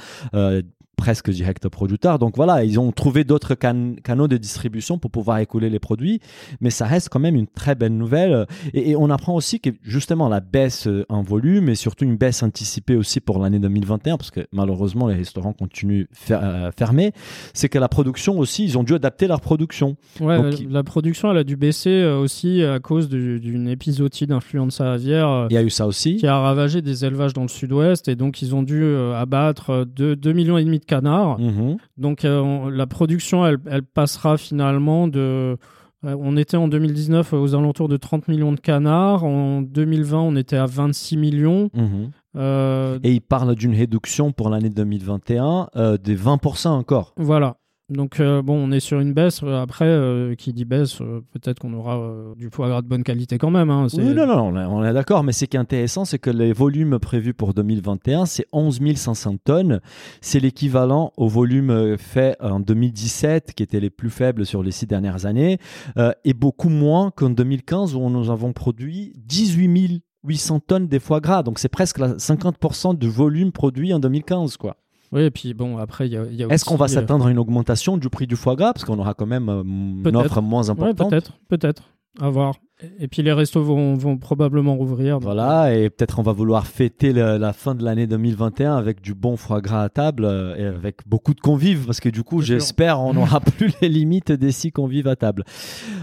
Presque direct au producteur. Donc voilà, ils ont trouvé d'autres can- canaux de distribution pour pouvoir écouler les produits, mais ça reste quand même une très belle nouvelle. Et, et on apprend aussi que justement la baisse euh, en volume et surtout une baisse anticipée aussi pour l'année 2021, parce que malheureusement les restaurants continuent fer- euh, fermés, c'est que la production aussi, ils ont dû adapter leur production. Ouais, Donc, la production, elle a dû baisser euh, aussi à cause du- d'une épisodie d'influenza aviaire. euh, Il y a eu ça aussi. qui a ravagé des élevages dans le sud-ouest et donc ils ont dû abattre 2 millions et demi de canards. Mhm. Donc euh, on- la production elle, elle passera finalement de euh, on était en 2019 aux alentours de 30 millions de canards, en 2020 on était à 26 millions. Mhm. Euh, Et il parle d'une réduction pour l'année 2021 euh, des 20% encore. voilà. Donc euh, bon, on est sur une baisse. Euh, Après, euh, qui dit baisse, euh, peut-être qu'on aura du foie gras de bonne qualité quand même. hein. Oui, non, non, on est, on est d'accord, mais ce qui est intéressant, c'est que les volumes prévus pour 2021, c'est 11 500 tonnes. C'est l'équivalent au volume fait en 2017, qui étaient les plus faibles sur les six dernières années, et beaucoup moins qu'en 2015, où nous avons produit 18 800 tonnes des foie gras. Donc c'est presque la 50% du volume produit en 2015, quoi. Oui, et puis bon, après, il y a, il y a Est-ce qu'on va euh, s'attendre à une augmentation du prix du foie gras? Parce qu'on aura quand même euh, une offre moins Ouais, importante. peut-être, peut-être. À voir. Et- puis les restos vont, vont probablement rouvrir. Voilà, et peut-être on va vouloir fêter le- la fin de l'année 2021 avec du bon foie gras à table euh, et avec beaucoup de convives, parce que du coup, j'espère, on n'aura plus les limites des six convives à table.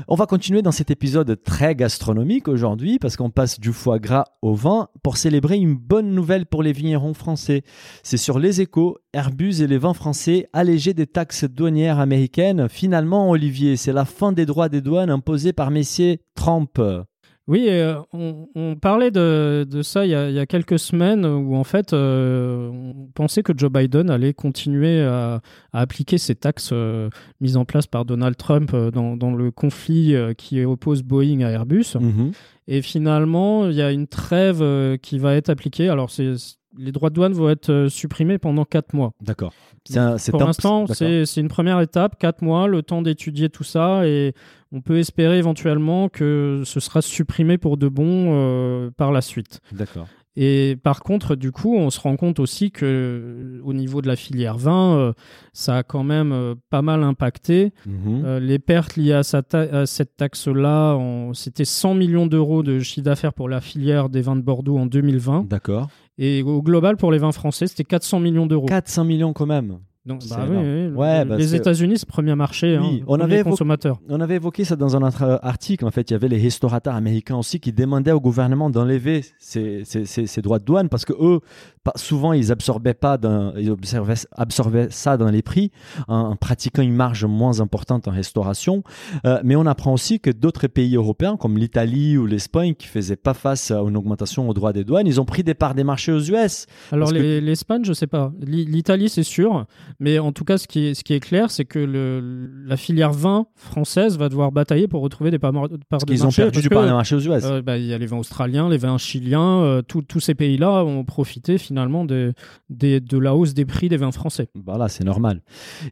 On va continuer dans cet épisode très gastronomique aujourd'hui, parce qu'on passe du foie gras au vin pour célébrer une bonne nouvelle pour les vignerons français. C'est sur les échos, Airbus et les vins français allégés des taxes douanières américaines. Finalement, Olivier, c'est la fin des droits des douanes imposés par messieurs Trump. Oui, euh, on, on parlait de, de ça il y, a, il y a quelques semaines où en fait euh, on pensait que Joe Biden allait continuer à, à appliquer ces taxes euh, mises en place par Donald Trump dans, dans le conflit qui oppose Boeing à Airbus. Mhm. Et finalement, il y a une trêve qui va être appliquée. Alors, c'est, les droits de douane vont être euh, supprimés pendant quatre mois. D'accord. Pour l'instant, c'est une première étape, quatre mois, le temps d'étudier tout ça, et on peut espérer éventuellement que ce sera supprimé pour de bon euh, par la suite. D'accord. Et par contre, du coup, on se rend compte aussi que euh, au niveau de la filière vin, euh, ça a quand même euh, pas mal impacté. Mhm. Euh, les pertes liées à, sa ta- à cette taxe-là, c'était 100 millions d'euros de chiffre d'affaires pour la filière des vins de Bordeaux en 2020. D'accord. Et au global, pour les vins français, c'était 400 millions d'euros. 400 millions quand même. Donc, C'est bah oui, énorme. oui, Ouais, le- les États-Unis, c'est le premier marché. Oui, hein, on premier avait consommateur. On avait évoqué ça dans un autre euh, article. En fait, il y avait les restaurateurs américains aussi qui demandaient au gouvernement d'enlever ces, ces- ces- ces droits de douane parce que eux, pas- souvent, ils absorbaient pas, dans- ils absorbaient, absorbaient ça dans les prix en, en pratiquant une marge moins importante en restauration. Euh, mais on apprend aussi que d'autres pays européens, comme l'Italie ou l'Espagne, qui faisaient pas face à une augmentation aux droits des douanes, ils ont pris des parts des marchés aux US. Alors que- les- l'Espagne, je sais pas. L'I- L'Italie, c'est sûr. Mais en tout cas, ce qui est, ce qui est clair, c'est que le, la filière vin française va devoir batailler pour retrouver des parts, de Ils ont marché. perdu du part des marchés aux US. euh, bah, Il y a les vins australiens, les vins chiliens. euh, tous- ces pays-là ont profité finalement de, de la hausse des prix des vins français. Voilà, c'est normal.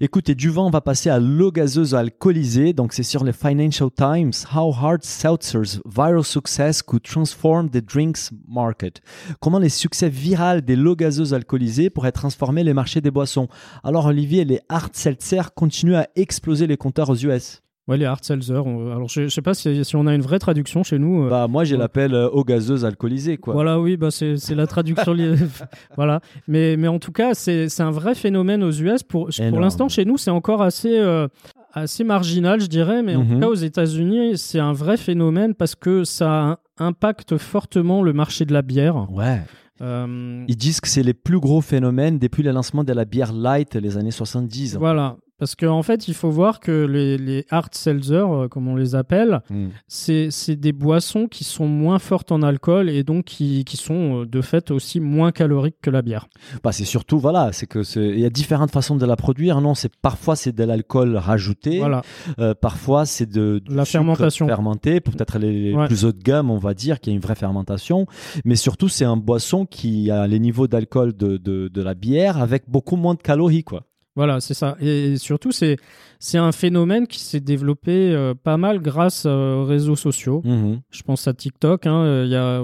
Écoutez, du vin, on va passer à l'eau gazeuse alcoolisée. Donc, c'est sur le Financial Times. How hard seltzers viral success could transform the drinks market. Comment les succès virals des lots gazeuses alcoolisées pourraient transformer les marchés des boissons? Alors, Olivier, les hard seltzers continuent à exploser les compteurs aux US. Ouais, les hard seltzer. on- Alors, je, je sais pas si, si on a une vraie traduction chez nous. euh, Bah, moi, j'ai ouais. l'appel euh, eau gazeuse alcoolisée, quoi. Voilà, oui, bah c'est c'est la traduction. li- voilà. Mais, mais en tout cas, c'est c'est un vrai phénomène aux US. Pour, pour l'instant, chez nous, c'est encore assez, euh, assez marginal, je dirais. Mais en Mhm. tout cas, aux États-Unis, c'est un vrai phénomène parce que ça impacte fortement le marché de la bière. Ouais. Euh, Ils disent que c'est les plus gros phénomènes depuis le lancement de la bière light les années 70. voilà. Parce qu'en fait, il faut voir que les, les hard seltzer, euh, comme on les appelle, Mm. c'est des boissons qui sont moins fortes en alcool et donc qui, qui sont euh, de fait aussi moins caloriques que la bière. Bah, c'est surtout, voilà, c'est que il y a différentes façons de la produire. Non, c'est parfois c'est de l'alcool rajouté, Voilà. euh, parfois c'est de du La fermentation. fermenté, peut-être les Ouais. plus haut de gamme, on va dire qu'il y a une vraie fermentation. Mais surtout, c'est un boisson qui a les niveaux d'alcool de, de, de la bière avec beaucoup moins de calories, quoi. Voilà, c'est ça. Et surtout, c'est c'est un phénomène qui s'est développé euh, pas mal grâce euh, aux réseaux sociaux. Mhm. Je pense à TikTok. hein, euh, Il y a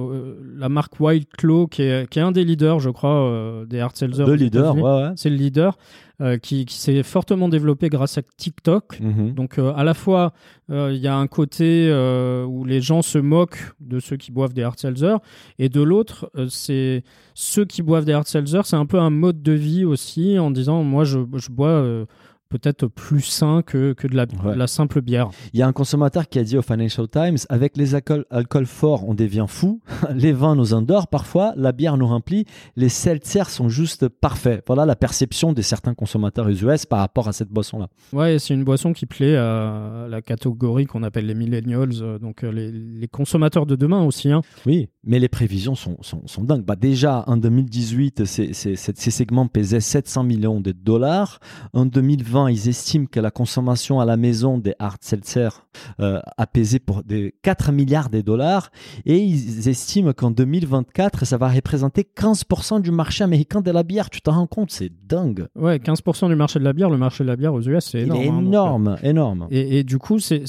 la marque Wild Claw qui est, qui est un des leaders, je crois, des hard leaders, États-Unis. ouais, ouais. C'est le leader euh, qui, qui s'est fortement développé grâce à TikTok. Mhm. Donc euh, à la fois, euh, il y a un côté où les gens se moquent de ceux qui boivent des hard seltzer, et de l'autre, c'est ceux qui boivent des hard seltzer, c'est un peu un mode de vie aussi, en disant moi je, je bois peut-être plus sain que, que de la, Ouais. la simple bière. Il y a un consommateur qui a dit au Financial Times avec les alcools, forts, on devient fou. les vins nous endorment parfois, la bière nous remplit. Les seltzers sont juste parfaits. Voilà la perception de certains consommateurs US par rapport à cette boisson-là. Ouais, c'est une boisson qui plaît à la catégorie qu'on appelle les millennials, euh, donc euh, les, les consommateurs de demain aussi. hein. Oui, mais les prévisions sont, sont, sont dingues. Bah déjà, en 2018, ces, ces, ces- ces segments pesaient 700 millions de dollars. En 2020, ils estiment que la consommation à la maison des hard seltzer euh, a pesé pour des 4 milliards de dollars. Et ils estiment qu'en 2024, ça va représenter 15% du marché américain de la bière. Tu t'en rends compte? C'est dingue. Ouais, 15% du marché de la bière, le marché de la bière aux US, c'est énorme. Il est hein, donc, euh, énorme, énorme. Et, et du coup, c'est-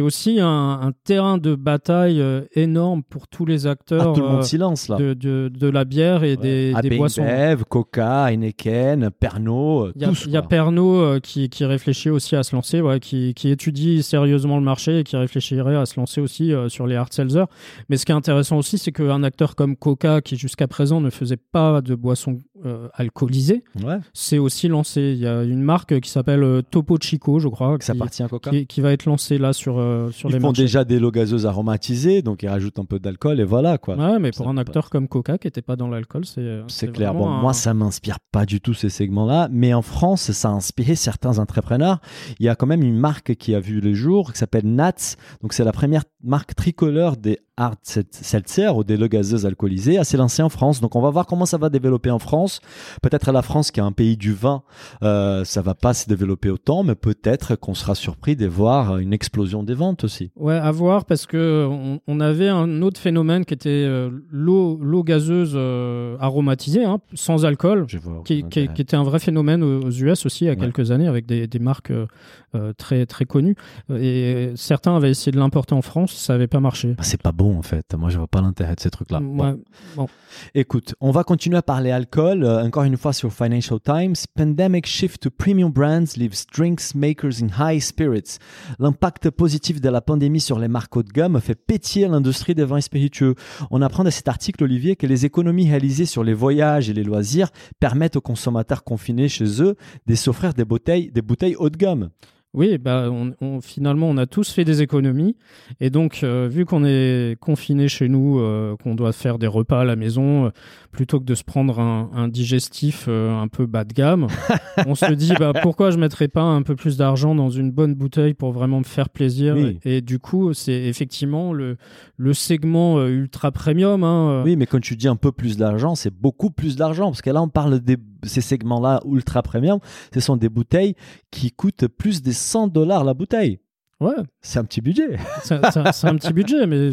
aussi un, un terrain de bataille euh, énorme pour tous les acteurs Ah, tout le monde euh, silence là. de, de, de la bière et des, des boissons. Coca, Heineken, Pernod, Il y a, y a. Pernod euh, qui, réfléchit aussi à se lancer, qui, étudie sérieusement le marché et qui réfléchirait à se lancer aussi euh, sur les hard seltzer. Mais ce qui est intéressant aussi, c'est qu'un acteur comme Coca, qui jusqu'à présent ne faisait pas de boissons euh, alcoolisées, Ouais, s'est aussi lancé. Il y a une marque qui s'appelle euh, Topo Chico, je crois, ça qui, appartient à Coca. qui, qui va être lancée là sur, euh, sur les Ils font marchés. déjà des lots gazeuses aromatisées, donc ils rajoutent un peu d'alcool et voilà quoi. Ouais, mais pour un acteur comme Coca qui n'était pas dans l'alcool, c'est. euh, C'est clair. vraiment Bon, un- moi, ça m'inspire pas du tout ces segments-là, mais en France, ça a inspiré certains entrepreneurs. Il y a quand même une marque qui a vu le jour, qui s'appelle Nats. Donc, c'est la première marque tricolore des hard sel- seltzer ou des gazeuses alcoolisées à s'est lancée en France. Donc, on va voir comment ça va développer en France. Peut-être la France, qui est un pays du vin, euh, ça va pas se développer autant, mais peut-être qu'on sera surpris de voir une explosion des ventes aussi. Ouais, à voir parce que on, on avait un autre phénomène qui était euh, l'eau l'eau gazeuse euh, aromatisée, hein, sans alcool, qui, qui- qui était un vrai phénomène aux US aussi il y a Ouais. quelques années avec des, des marques euh, très très connues. Et certains avaient essayé de l'importer en France, ça n'avait pas marché. Bah, c'est pas bon bon en fait. Moi, je vois pas l'intérêt de ces trucs-là. Ouais, bon. Écoute, on va continuer à parler alcool. euh, encore une fois sur Financial Times. Pandemic shift to premium brands leaves drinks makers in high spirits. L'impact positif de la pandémie sur les marques haut de gamme fait pétiller l'industrie des vins spiritueux. On apprend dans cet article, Olivier, que les économies réalisées sur les voyages et les loisirs permettent aux consommateurs confinés chez eux de s'offrir des bouteilles, des bouteilles haut de gamme. Oui, bah, on, on- finalement, on a tous fait des économies. Et donc, euh, vu qu'on est confiné chez nous, euh, qu'on doit faire des repas à la maison, euh, plutôt que de se prendre un, un digestif un peu bas de gamme, on se dit bah, pourquoi je mettrais pas un peu plus d'argent dans une bonne bouteille pour vraiment me faire plaisir? Oui. Et, du coup, c'est effectivement le, le segment ultra premium. hein, Oui, mais quand tu dis un peu plus d'argent, c'est beaucoup plus d'argent. Parce que là, on parle de ces segments-là ultra premium. Ce sont des bouteilles qui coûtent plus de 100 dollars la bouteille. Ouais, C'est un petit budget. c'est un petit budget, mais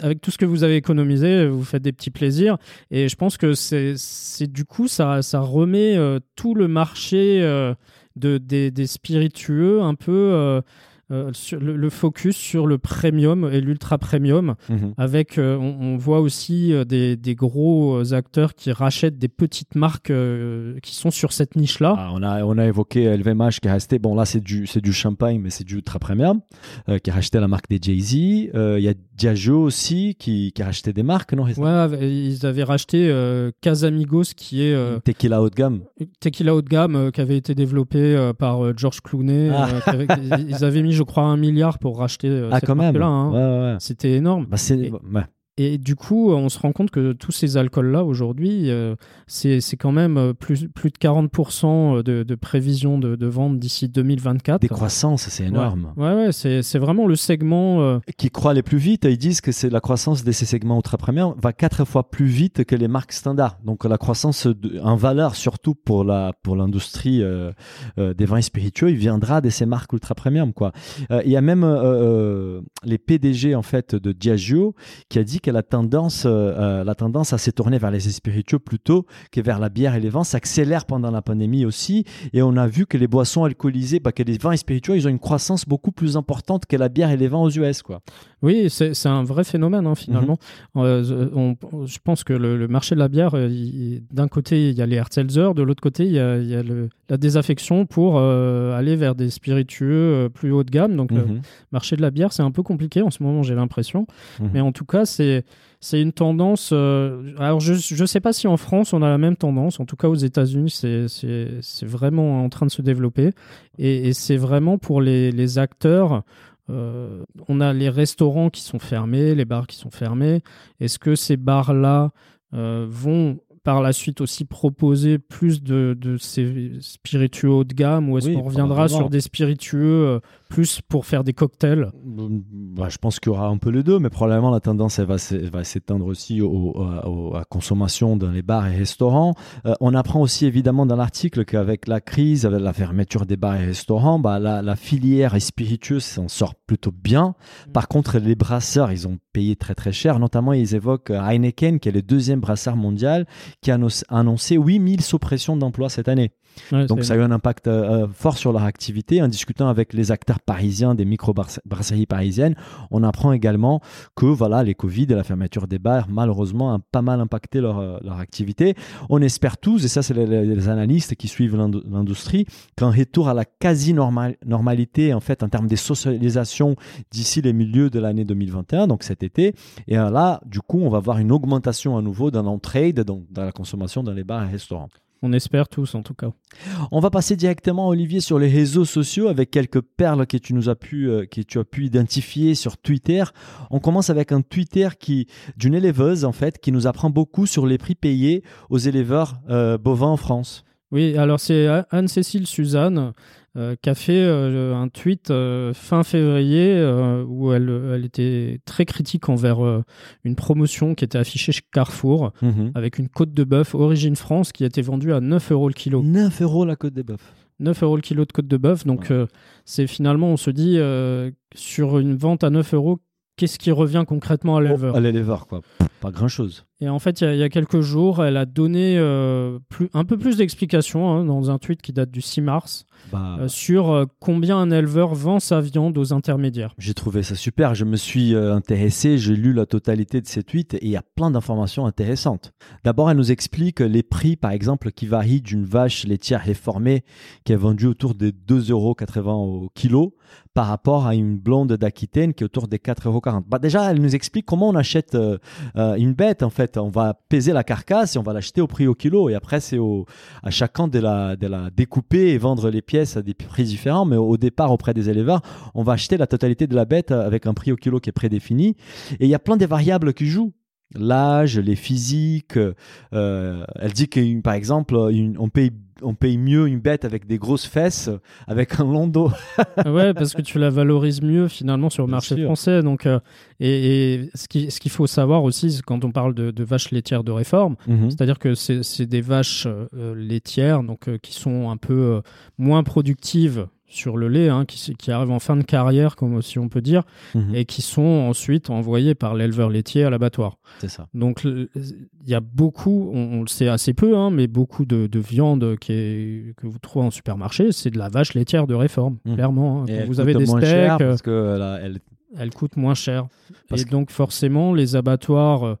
avec tout ce que vous avez économisé, vous faites des petits plaisirs. Et je pense que c'est c'est- du coup, ça, ça remet euh, tout le marché euh, de, des, des spiritueux un peu. euh, euh, sur le, le focus sur le premium et l'ultra premium avec euh, on, on voit aussi euh, des, des gros acteurs qui rachètent des petites marques euh, qui sont sur cette niche là Ah, on, a, on a évoqué LVMH qui est resté, bon là c'est du, c'est du champagne, mais c'est du ultra premium, qui a racheté la marque des Jay-Z. Il y a Diageo aussi qui, qui a racheté des marques, non? Ouais ils avaient racheté Casamigos qui est Tequila haut de gamme. Tequila haut de gamme qui avait été développé par George Clooney. Ah. avait- ils avaient mis, je crois, un milliard pour racheter euh, ah, cette quand même. marque-là. hein. Ouais, ouais, ouais. C'était énorme. Bah, c'est, Et- ouais. Et du coup, on se rend compte que tous ces alcools-là, aujourd'hui, euh, c'est quand même euh, plus, plus de 40% de, de prévision de, de vente d'ici 2024. Des croissances, c'est énorme. Ouais, ouais, c'est c'est vraiment le segment. euh, Qui croient les plus vite, ils disent que c'est la croissance de ces segments ultra premium va quatre fois plus vite que les marques standards. Donc la croissance de- en valeur, surtout pour la pour l'industrie euh, euh, des vins spiritueux, il viendra de ces marques ultra premium quoi. Euh, Il y a même euh, euh, les PDG en fait de Diageo qui a dit que la tendance euh, euh, la tendance à se tourner vers les spiritueux plutôt que vers la bière et les vins s'accélère pendant la pandémie aussi. Et on a vu que les boissons alcoolisées, bah, que les vins spiritueux, ils ont une croissance beaucoup plus importante que la bière et les vins aux US quoi. Oui, c'est c'est un vrai phénomène hein, finalement. Mhm. Euh, on- je pense que le, le marché de la bière, d'un côté il y a les Herzelzer, de l'autre côté il y a, il y a le- la désaffection pour euh, aller vers des spiritueux plus haut de gamme. Donc le Mhm. marché de la bière c'est un peu compliqué en ce moment, j'ai l'impression. Mhm. Mais en tout cas c'est c'est une tendance. euh, alors je je sais pas si en France on a la même tendance. En tout cas aux États-Unis c'est vraiment en train de se développer et, et c'est vraiment pour les les acteurs. Euh, on a les restaurants qui sont fermés, les bars qui sont fermés. Est-ce que ces bars-là euh, vont par la suite aussi proposer plus de, de ces spiritueux haut de gamme ou est-ce Oui, qu'on reviendra sur des spiritueux plus pour faire des cocktails Bah, je pense qu'il y aura un peu les deux, mais probablement la tendance elle va s'étendre aussi au, à la consommation dans les bars et restaurants. Euh, on apprend aussi évidemment dans l'article qu'avec la crise, avec la fermeture des bars et restaurants, bah, la, la filière spiritueuse s'en sort plutôt bien. Par contre, les brasseurs, ils ont payé très très cher. Notamment, ils évoquent Heineken, qui est le deuxième brasseur mondial, qui a annoncé- annoncé 8000 suppressions d'emplois cette année. Ouais, Donc ça a eu un impact euh, fort sur leur activité. En discutant avec les acteurs parisiens des micro-brasseries parisiennes, on apprend également que voilà, les Covid et la fermeture des bars, malheureusement, ont pas mal impacté leur, euh, leur activité. On espère tous, et ça c'est les, analystes qui suivent l'indu- l'industrie, qu'un retour à la quasi-normalité en fait en termes de socialisation d'ici les milieux de l'année 2021, donc cet été. Et euh, là, du coup, on va voir une augmentation à nouveau dans donc dans la consommation dans les bars et restaurants. On espère tous en tout cas. On va passer directement, Olivier, sur les réseaux sociaux avec quelques perles que tu nous as pu, euh, que tu as pu identifier sur Twitter. On commence avec un Twitter qui, d'une éleveuse, en fait, qui nous apprend beaucoup sur les prix payés aux éleveurs euh, bovins en France. Oui, alors c'est Anne-Cécile Suzanne euh, qui a fait euh, un tweet euh, fin février euh, où elle, elle était très critique envers une promotion qui était affichée chez Carrefour avec une côte de bœuf origine France qui était vendue à 9 euros le kilo. 9 euros la côte des bœufs. 9 euros le kilo de côte de bœuf. Donc, c'est finalement, on se dit, sur une vente à 9 euros, qu'est-ce qui revient concrètement à l'éleveur? Oh, à l'éleveur, quoi. Pas grand-chose. Et en fait, il y, a- il y a quelques jours, elle a donné euh, plus, un peu plus d'explications hein, dans un tweet qui date du 6 mars Bah, euh, sur euh, combien un éleveur vend sa viande aux intermédiaires. J'ai trouvé ça super. Je me suis intéressé, j'ai lu la totalité de ces tweets et il y a plein d'informations intéressantes. D'abord, elle nous explique les prix, par exemple, qui varient d'une vache laitière réformée qui est vendue autour des 2,80 euros au kilo par rapport à une blonde d'Aquitaine qui est autour des 4,40 euros. Bah, déjà, elle nous explique comment on achète une bête. En fait, on va peser la carcasse et on va l'acheter au prix au kilo. Et après, c'est à chacun de la, de la découper et vendre les pièces à des prix différents. Mais au départ, auprès des éleveurs, on va acheter la totalité de la bête avec un prix au kilo qui est prédéfini. Et il y a plein de variables qui jouent. L'âge, les physiques. euh, elle dit que, par exemple, on, paye, on paye mieux une bête avec des grosses fesses, avec un long dos. ouais, parce que tu la valorises mieux finalement sur le Bien marché sûr. français. Donc, euh, et, et ce qui- ce qu'il faut savoir aussi, c'est quand on parle de, de vaches laitières de réforme, c'est-à-dire que c'est c'est des vaches euh, laitières donc, euh, qui sont un peu euh, moins productives sur le lait, hein, qui, qui arrivent en fin de carrière, comme si on peut dire, Mhm. et qui sont ensuite envoyées par l'éleveur laitier à l'abattoir. C'est ça. Donc il y a beaucoup, on, on le sait assez peu, hein, mais beaucoup de, de viande qui est, que vous trouvez en supermarché, c'est de la vache laitière de réforme, Mhm. clairement. hein. Et vous avez des moins steaks, cher euh, parce que là, elle, elle coûte moins cher. Parce et que- donc forcément, les abattoirs, euh, euh,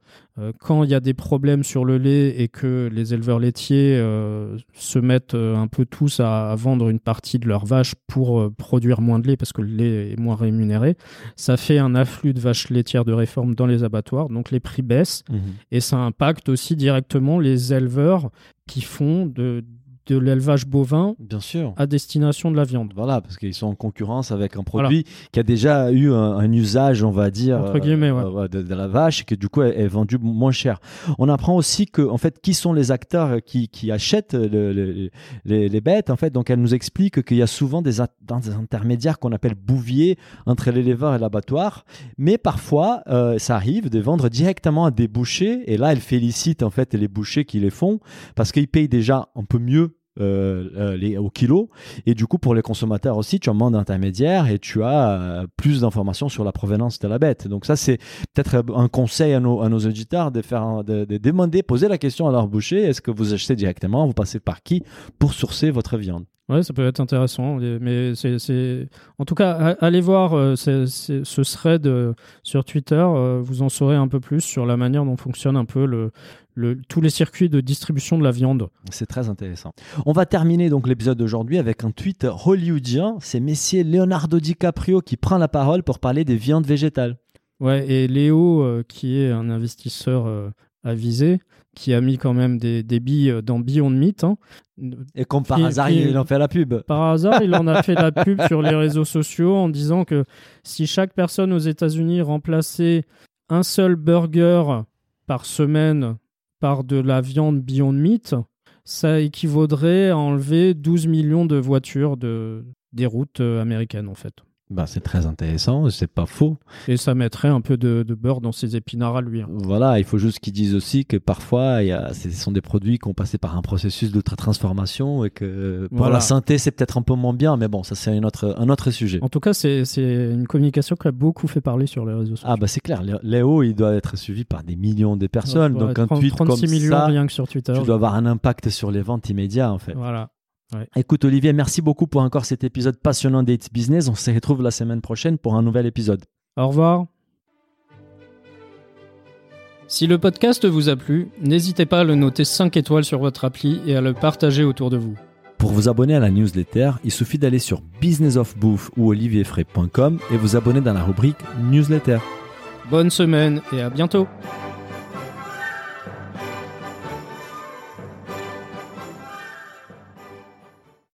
quand il y a des problèmes sur le lait et que les éleveurs laitiers euh, se mettent euh, un peu tous à, à vendre une partie de leurs vaches pour euh, produire moins de lait parce que le lait est moins rémunéré, ça fait un afflux de vaches laitières de réforme dans les abattoirs, donc les prix baissent et ça impacte aussi directement les éleveurs qui font de, de l'élevage bovin bien sûr. à destination de la viande. Voilà, parce qu'ils sont en concurrence avec un produit qui a déjà eu un, un usage, on va dire, Entre guillemets, ouais. euh, de, de la vache, et que du coup est, est vendu moins cher. On apprend aussi que, en fait, qui sont les acteurs qui, qui achètent le- le- les, les bêtes, en fait. Donc, elle nous explique qu'il y a souvent des intermédiaires qu'on appelle bouviers entre l'éleveur et l'abattoir, mais parfois, euh, ça arrive de vendre directement à des bouchers, et là, elle félicite en fait les bouchers qui les font parce qu'ils payent déjà un peu mieux. Euh, euh, au kilo. Et du coup, pour les consommateurs aussi, tu as moins d'intermédiaires et tu as euh, plus d'informations sur la provenance de la bête. Donc ça, c'est peut-être un conseil à nos, à nos auditeurs de, faire, de, de demander, poser la question à leur boucher, est-ce que vous achetez directement, vous passez par qui pour sourcer votre viande? Ouais, ça peut être intéressant, mais c'est, en tout cas, allez voir ce thread sur Twitter, vous en saurez un peu plus sur la manière dont fonctionne un peu le, le, tous les circuits de distribution de la viande. C'est très intéressant. On va terminer donc l'épisode d'aujourd'hui avec un tweet hollywoodien. C'est Messier Leonardo DiCaprio qui prend la parole pour parler des viandes végétales. Ouais, et Léo, euh, qui est un investisseur euh, avisé, qui a mis quand même des, des billes dans Beyond Meat, hein. Et comme par Qui- hasard, qui- il en fait la pub. Par hasard, il en a fait la pub sur les réseaux sociaux en disant que si chaque personne aux États-Unis remplaçait un seul burger par semaine par de la viande Beyond Meat, ça équivaudrait à enlever 12 millions de voitures de, des routes euh, américaines en fait. Bah, c'est très intéressant, c'est pas faux. Et ça mettrait un peu de, de beurre dans ses épinards à lui. hein. Voilà, il faut juste qu'ils disent aussi que parfois, y a, ce sont des produits qui ont passé par un processus d'ultra-transformation et que pour Voilà. la santé, c'est peut-être un peu moins bien, mais bon, ça c'est un autre, un autre sujet. En tout cas, c'est une communication qui a beaucoup fait parler sur les réseaux sociaux. Ah bah c'est clair, Lé- Léo, il doit être suivi par des millions de personnes, Ouais, donc un 30 tweet 36 comme millions ça, rien que sur Twitter. tu dois avoir un impact sur les ventes immédiates en fait. Voilà. Écoute Olivier, merci beaucoup pour encore cet épisode passionnant d'Ates Business. On se retrouve la semaine prochaine pour un nouvel épisode. Au revoir. Si le podcast vous a plu, n'hésitez pas à le noter 5 étoiles sur votre appli et à le partager autour de vous. Pour vous abonner à la newsletter, il suffit d'aller sur businessofbouffe ou olivierfray.com et vous abonner dans la rubrique newsletter. Bonne semaine et à bientôt